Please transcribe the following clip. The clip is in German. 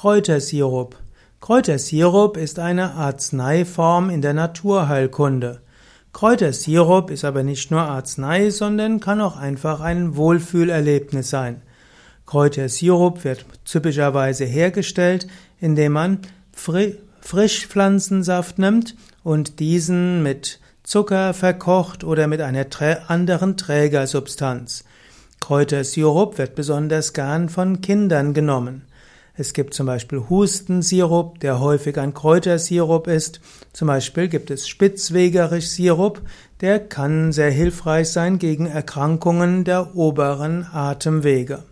Kräutersirup. Kräutersirup ist eine Arzneiform in der Naturheilkunde. Kräutersirup ist aber nicht nur Arznei, sondern kann auch einfach ein Wohlfühlerlebnis sein. Kräutersirup wird typischerweise hergestellt, indem man Frischpflanzensaft nimmt und diesen mit Zucker verkocht oder mit einer anderen Trägersubstanz. Kräutersirup wird besonders gern von Kindern genommen. Es gibt zum Beispiel Hustensirup, der häufig ein Kräutersirup ist. Zum Beispiel gibt es Spitzwegerich-Sirup, der kann sehr hilfreich sein gegen Erkrankungen der oberen Atemwege.